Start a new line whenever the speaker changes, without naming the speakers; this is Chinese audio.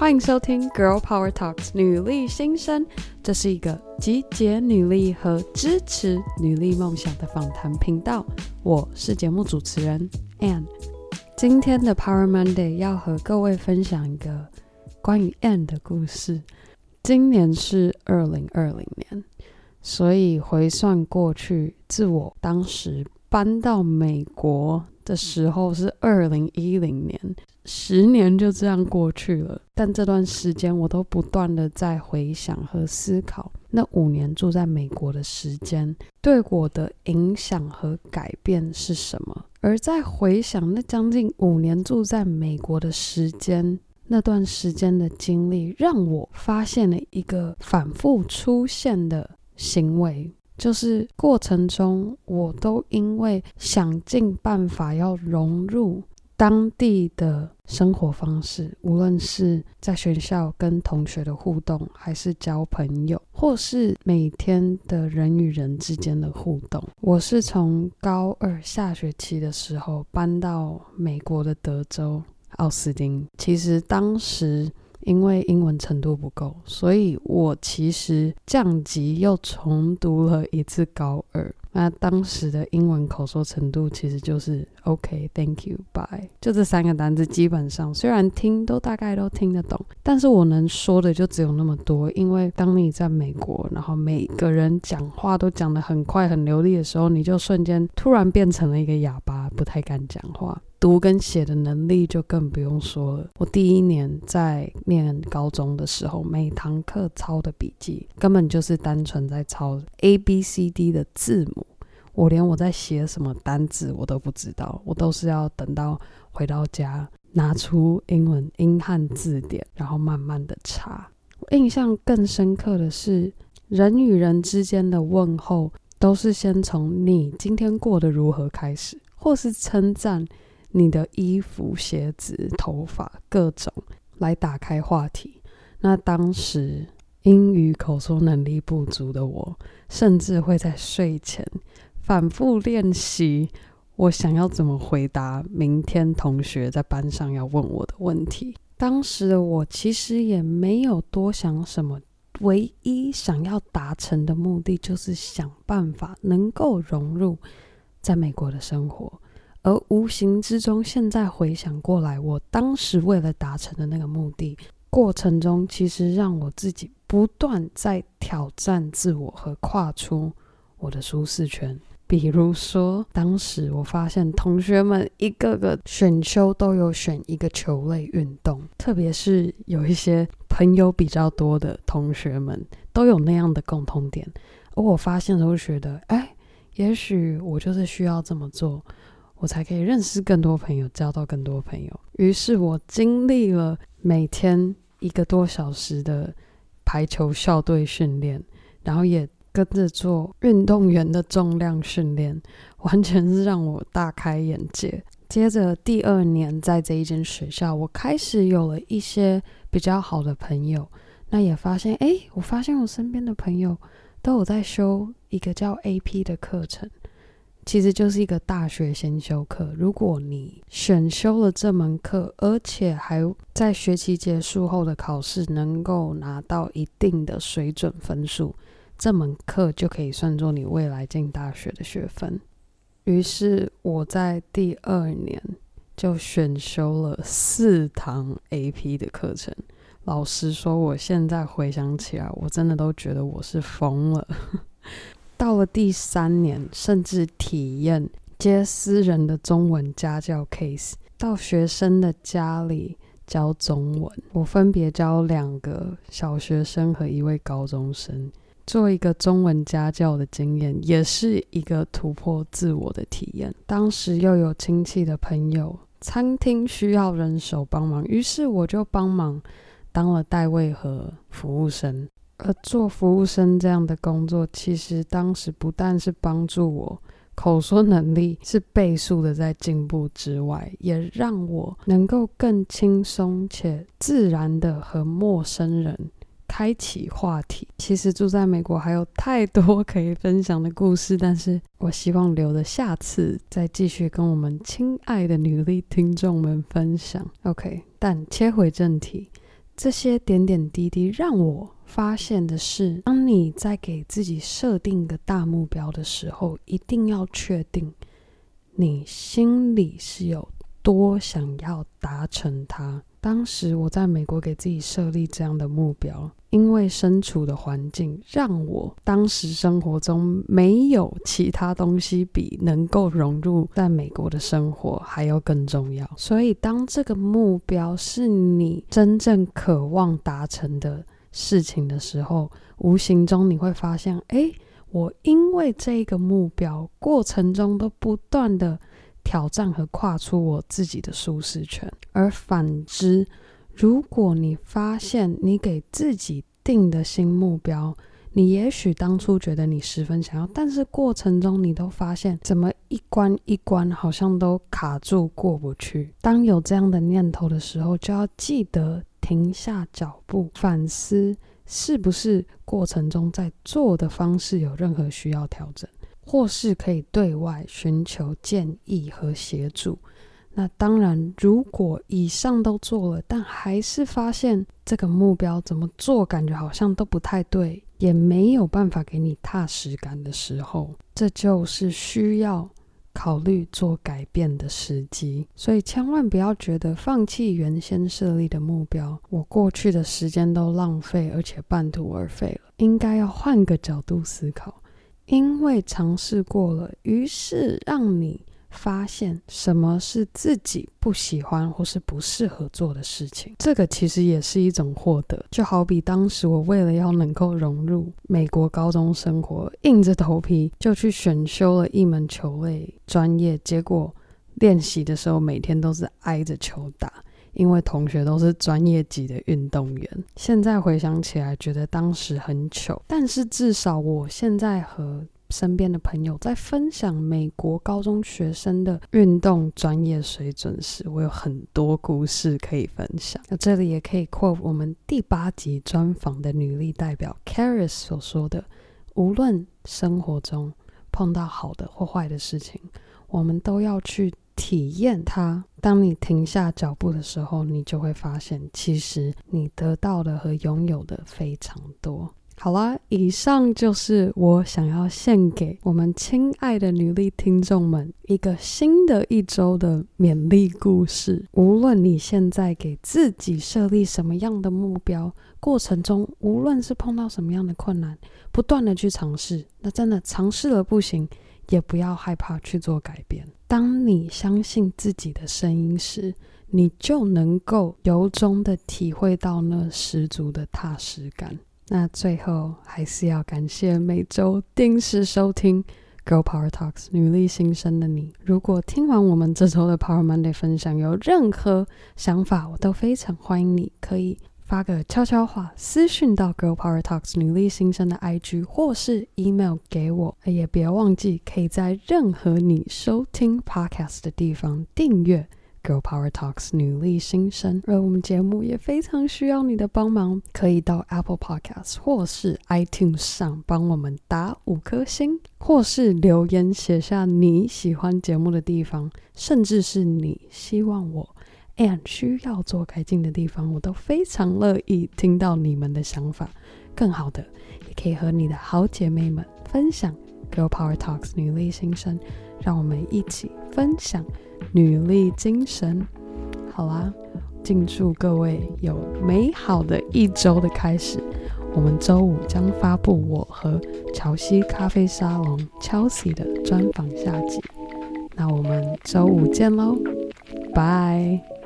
欢迎收听《Girl Power Talks》女力新生，这是一个集结女力和支持女力梦想的访谈频道。我是节目主持人 Ann。今天的 Power Monday 要和各位分享一个关于 Ann 的故事。今年是二零二零年，所以回算过去，自我当时搬到美国的时候是二零一零年。十年就这样过去了，但这段时间我都不断的在回想和思考，那五年住在美国的时间对我的影响和改变是什么？而在回想那将近五年住在美国的时间，那段时间的经历，让我发现了一个反复出现的行为，就是过程中我都因为想尽办法要融入。当地的生活方式，无论是在学校跟同学的互动，还是交朋友，或是每天的人与人之间的互动。我是从高二下学期的时候搬到美国的德州奥斯汀。其实当时因为英文程度不够，所以我其实降级又重读了一次高二。那当时的英文口说程度其实就是 OK，Thank you，Bye，就这三个单字，基本上虽然听都大概都听得懂，但是我能说的就只有那么多。因为当你在美国，然后每个人讲话都讲得很快很流利的时候，你就瞬间突然变成了一个哑巴，不太敢讲话。读跟写的能力就更不用说了。我第一年在念高中的时候，每堂课抄的笔记根本就是单纯在抄 A B C D 的字母，我连我在写什么单字我都不知道，我都是要等到回到家拿出英文英汉字典，然后慢慢的查。我印象更深刻的是，人与人之间的问候都是先从你今天过得如何开始，或是称赞。你的衣服、鞋子、头发，各种来打开话题。那当时英语口说能力不足的我，甚至会在睡前反复练习，我想要怎么回答明天同学在班上要问我的问题。当时的我其实也没有多想什么，唯一想要达成的目的就是想办法能够融入在美国的生活。而无形之中，现在回想过来，我当时为了达成的那个目的，过程中其实让我自己不断在挑战自我和跨出我的舒适圈。比如说，当时我发现同学们一个个选修都有选一个球类运动，特别是有一些朋友比较多的同学们都有那样的共同点。而我发现都觉得，哎，也许我就是需要这么做。我才可以认识更多朋友，交到更多朋友。于是我经历了每天一个多小时的排球校队训练，然后也跟着做运动员的重量训练，完全是让我大开眼界。接着第二年在这一间学校，我开始有了一些比较好的朋友，那也发现，诶，我发现我身边的朋友都有在修一个叫 AP 的课程。其实就是一个大学先修课。如果你选修了这门课，而且还在学期结束后的考试能够拿到一定的水准分数，这门课就可以算作你未来进大学的学分。于是我在第二年就选修了四堂 AP 的课程。老实说，我现在回想起来，我真的都觉得我是疯了。到了第三年，甚至体验接私人的中文家教 case，到学生的家里教中文。我分别教两个小学生和一位高中生，做一个中文家教的经验，也是一个突破自我的体验。当时又有亲戚的朋友，餐厅需要人手帮忙，于是我就帮忙当了代位和服务生。而做服务生这样的工作，其实当时不但是帮助我口说能力是倍数的在进步之外，也让我能够更轻松且自然的和陌生人开启话题。其实住在美国还有太多可以分享的故事，但是我希望留着下次再继续跟我们亲爱的女力听众们分享。OK，但切回正题。这些点点滴滴让我发现的是，当你在给自己设定一个大目标的时候，一定要确定你心里是有多想要达成它。当时我在美国给自己设立这样的目标，因为身处的环境让我当时生活中没有其他东西比能够融入在美国的生活还要更重要。所以，当这个目标是你真正渴望达成的事情的时候，无形中你会发现，哎，我因为这个目标过程中都不断的。挑战和跨出我自己的舒适圈，而反之，如果你发现你给自己定的新目标，你也许当初觉得你十分想要，但是过程中你都发现怎么一关一关好像都卡住过不去。当有这样的念头的时候，就要记得停下脚步，反思是不是过程中在做的方式有任何需要调整。或是可以对外寻求建议和协助。那当然，如果以上都做了，但还是发现这个目标怎么做，感觉好像都不太对，也没有办法给你踏实感的时候，这就是需要考虑做改变的时机。所以千万不要觉得放弃原先设立的目标，我过去的时间都浪费，而且半途而废了。应该要换个角度思考。因为尝试过了，于是让你发现什么是自己不喜欢或是不适合做的事情。这个其实也是一种获得。就好比当时我为了要能够融入美国高中生活，硬着头皮就去选修了一门球类专业，结果练习的时候每天都是挨着球打。因为同学都是专业级的运动员，现在回想起来，觉得当时很糗。但是至少我现在和身边的朋友在分享美国高中学生的运动专业水准时，我有很多故事可以分享。那这里也可以 quote 我们第八集专访的女力代表 Caris 所说的：“无论生活中碰到好的或坏的事情，我们都要去。”体验它。当你停下脚步的时候，你就会发现，其实你得到的和拥有的非常多。好啦，以上就是我想要献给我们亲爱的女力听众们一个新的一周的勉励故事。无论你现在给自己设立什么样的目标，过程中无论是碰到什么样的困难，不断的去尝试。那真的尝试了不行，也不要害怕去做改变。当你相信自己的声音时，你就能够由衷的体会到那十足的踏实感。那最后还是要感谢每周定时收听《Girl Power Talks》女力新生的你。如果听完我们这周的 Power Monday 分享有任何想法，我都非常欢迎你可以。发个悄悄话，私讯到 Girl Power Talks 女力新生的 IG，或是 email 给我。也别忘记可以在任何你收听 podcast 的地方订阅 Girl Power Talks 女力新生。而我们节目也非常需要你的帮忙，可以到 Apple Podcast 或是 iTunes 上帮我们打五颗星，或是留言写下你喜欢节目的地方，甚至是你希望我。and 需要做改进的地方，我都非常乐意听到你们的想法。更好的，也可以和你的好姐妹们分享 Girl Power Talks 女力新生，让我们一起分享女力精神。好啦，敬祝各位有美好的一周的开始。我们周五将发布我和乔西咖啡沙龙 Chelsea 的专访下集。那我们周五见喽，拜。